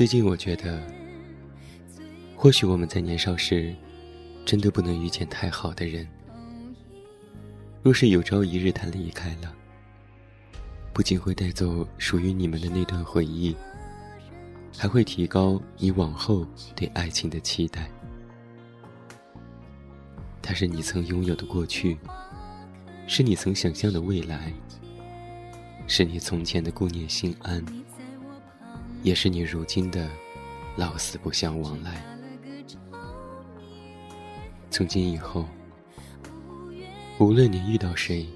最近我觉得，或许我们在年少时，真的不能遇见太好的人。若是有朝一日他离开了，不仅会带走属于你们的那段回忆，还会提高你往后对爱情的期待。他是你曾拥有的过去，是你曾想象的未来，是你从前的顾念心安。也是你如今的老死不相往来。从今以后，无论你遇到谁，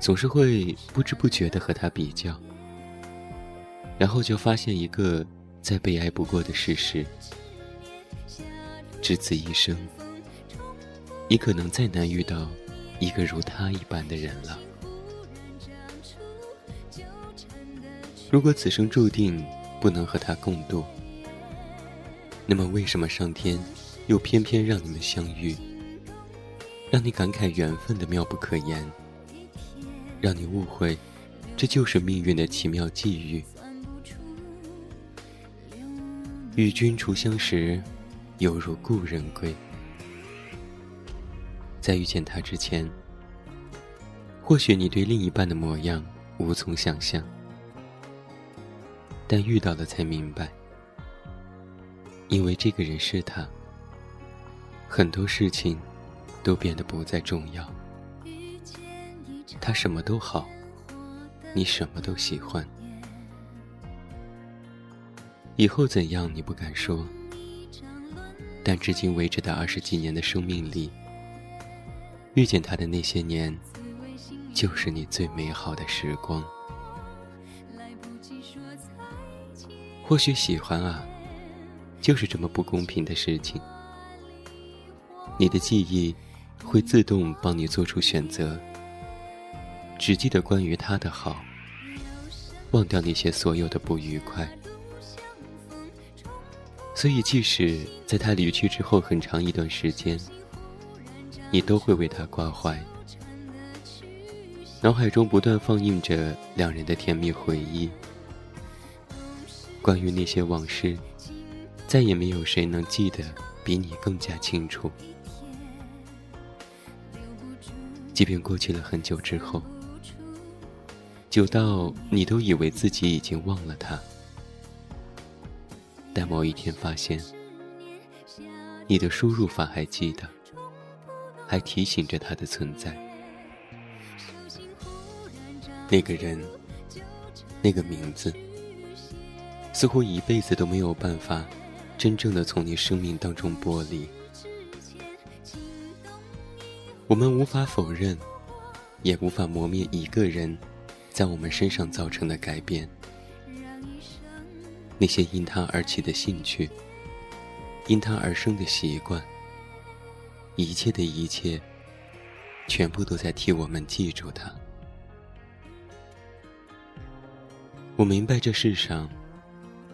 总是会不知不觉的和他比较，然后就发现一个再悲哀不过的事实：只此一生，你可能再难遇到一个如他一般的人了。如果此生注定不能和他共度，那么为什么上天又偏偏让你们相遇，让你感慨缘分的妙不可言，让你误会这就是命运的奇妙际遇？与君初相识，犹如故人归。在遇见他之前，或许你对另一半的模样无从想象。但遇到了才明白，因为这个人是他，很多事情都变得不再重要。他什么都好，你什么都喜欢。以后怎样你不敢说，但至今为止的二十几年的生命里，遇见他的那些年，就是你最美好的时光。或许喜欢啊，就是这么不公平的事情。你的记忆会自动帮你做出选择，只记得关于他的好，忘掉那些所有的不愉快。所以，即使在他离去之后很长一段时间，你都会为他挂怀，脑海中不断放映着两人的甜蜜回忆。关于那些往事，再也没有谁能记得比你更加清楚。即便过去了很久之后，久到你都以为自己已经忘了他，但某一天发现，你的输入法还记得，还提醒着他的存在。那个人，那个名字。似乎一辈子都没有办法，真正的从你生命当中剥离。我们无法否认，也无法磨灭一个人在我们身上造成的改变。那些因他而起的兴趣，因他而生的习惯，一切的一切，全部都在替我们记住他。我明白这世上。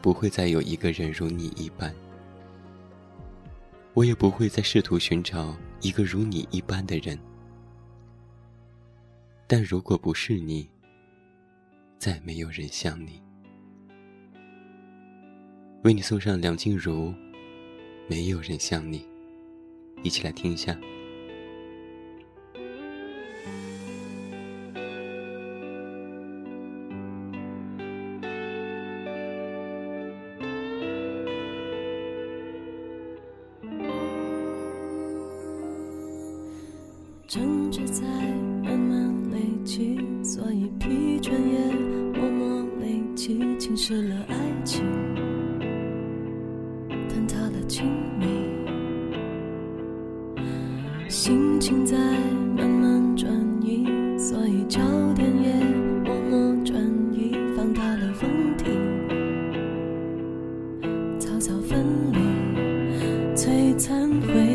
不会再有一个人如你一般，我也不会再试图寻找一个如你一般的人。但如果不是你，再没有人像你。为你送上梁静茹，《没有人像你》，一起来听一下。争执在慢慢累积，所以疲倦也默默累积，侵蚀了爱情。但他的亲密心情在慢慢转移，所以焦点也默默转移，放大了问题。草草分离，璀璨回。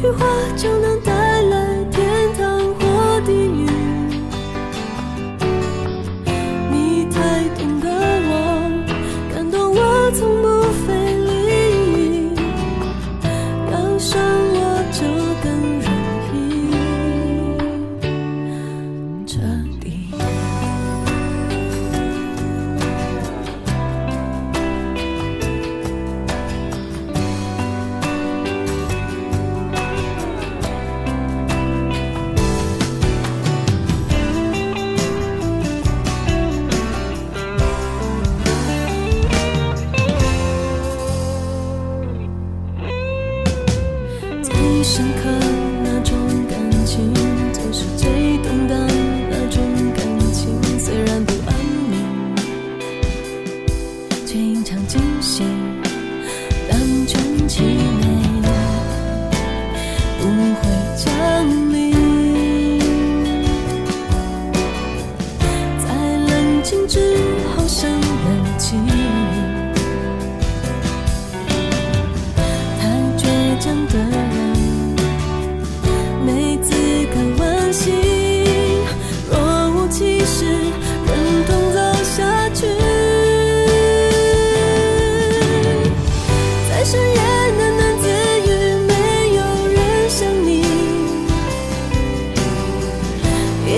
句话就能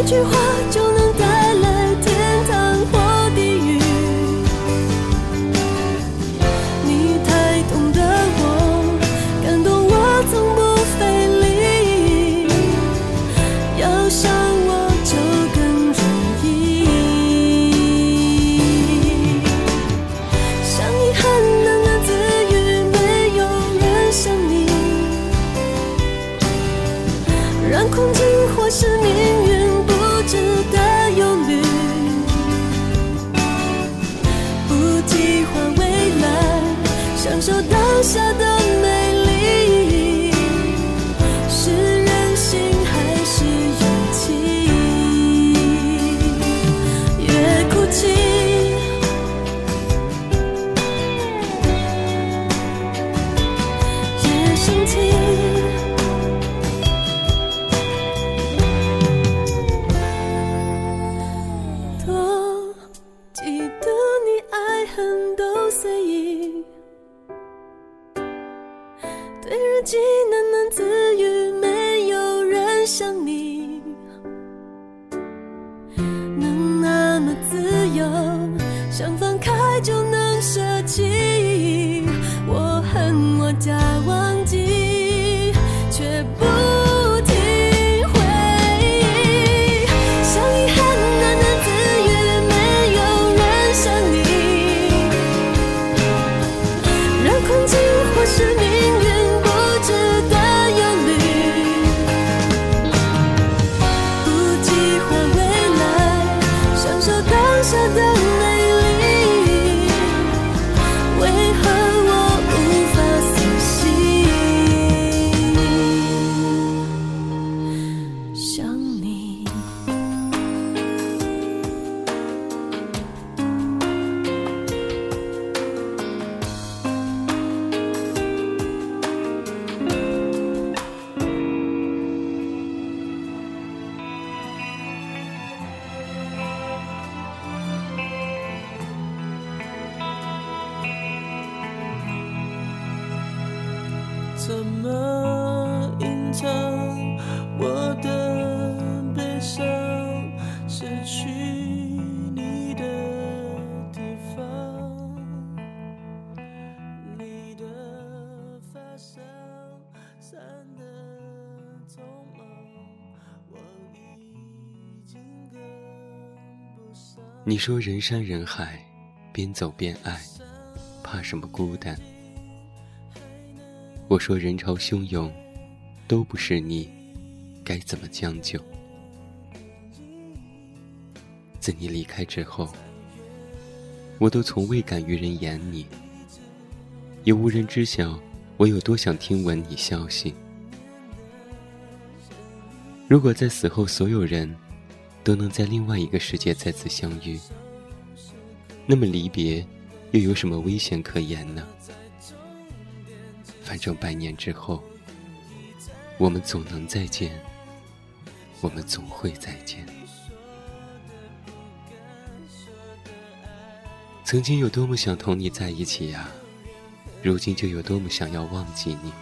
一句话就己。你说人山人海，边走边爱，怕什么孤单？我说人潮汹涌，都不是你，该怎么将就？自你离开之后，我都从未敢于人言你，也无人知晓我有多想听闻你消息。如果在死后，所有人。都能在另外一个世界再次相遇，那么离别又有什么危险可言呢？反正百年之后，我们总能再见，我们总会再见。曾经有多么想同你在一起呀，如今就有多么想要忘记你。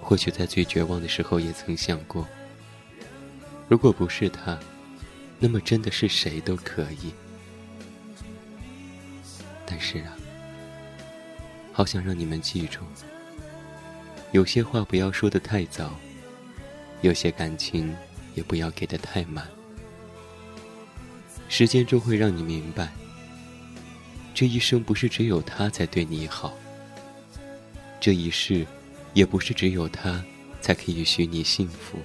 或许在最绝望的时候，也曾想过。如果不是他，那么真的是谁都可以。但是啊，好想让你们记住，有些话不要说的太早，有些感情也不要给的太满。时间终会让你明白，这一生不是只有他才对你好，这一世也不是只有他才可以许你幸福。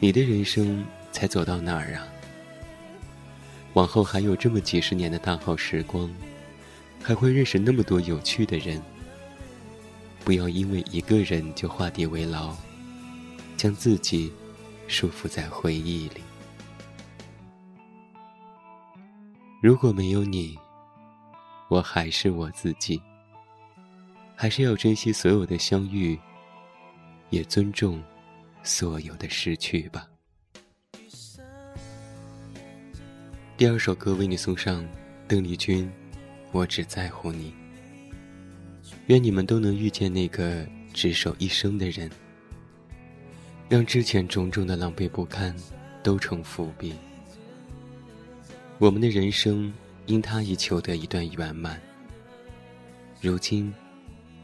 你的人生才走到哪儿啊？往后还有这么几十年的大好时光，还会认识那么多有趣的人。不要因为一个人就画地为牢，将自己束缚在回忆里。如果没有你，我还是我自己。还是要珍惜所有的相遇，也尊重。所有的失去吧。第二首歌为你送上，邓丽君，《我只在乎你》。愿你们都能遇见那个执手一生的人，让之前种种的狼狈不堪都成伏笔。我们的人生因他已求得一段圆满，如今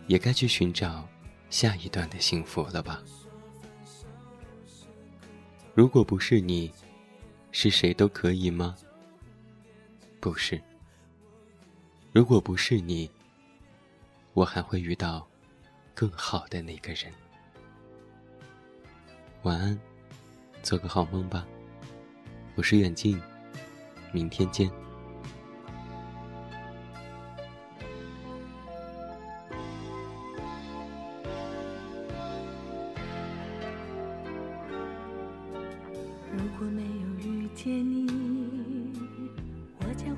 也该去寻找下一段的幸福了吧。如果不是你，是谁都可以吗？不是。如果不是你，我还会遇到更好的那个人。晚安，做个好梦吧。我是远近，明天见。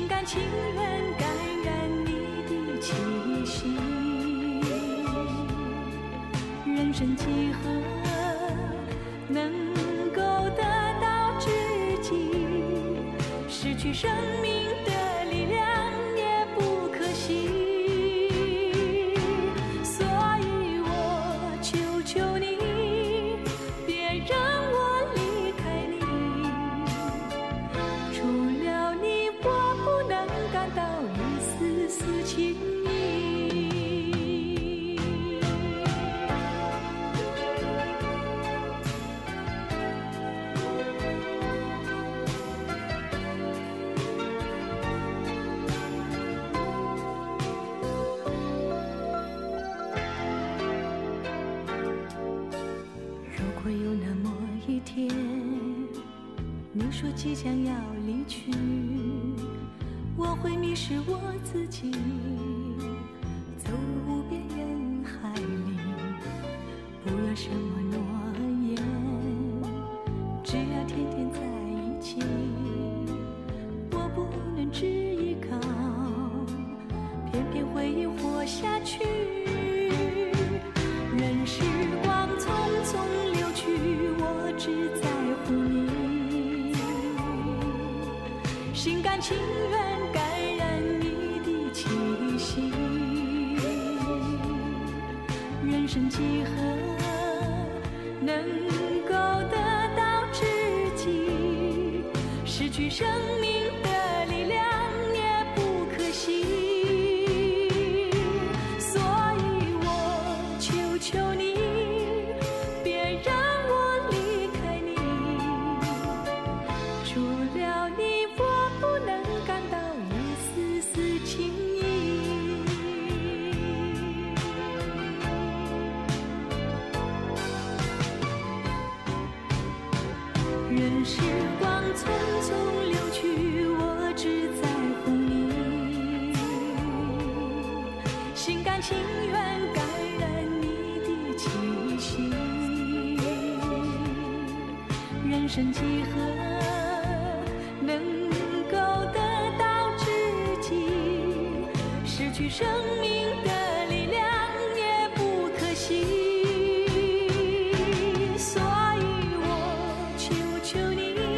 心甘情愿感染你的气息，人生。几何能够得到知己？失去生命的想要离去，我会迷失我自己，走入无边人海里，不要什么情愿感染你的气息，人生几何能够得到知己，失去生命。人世求你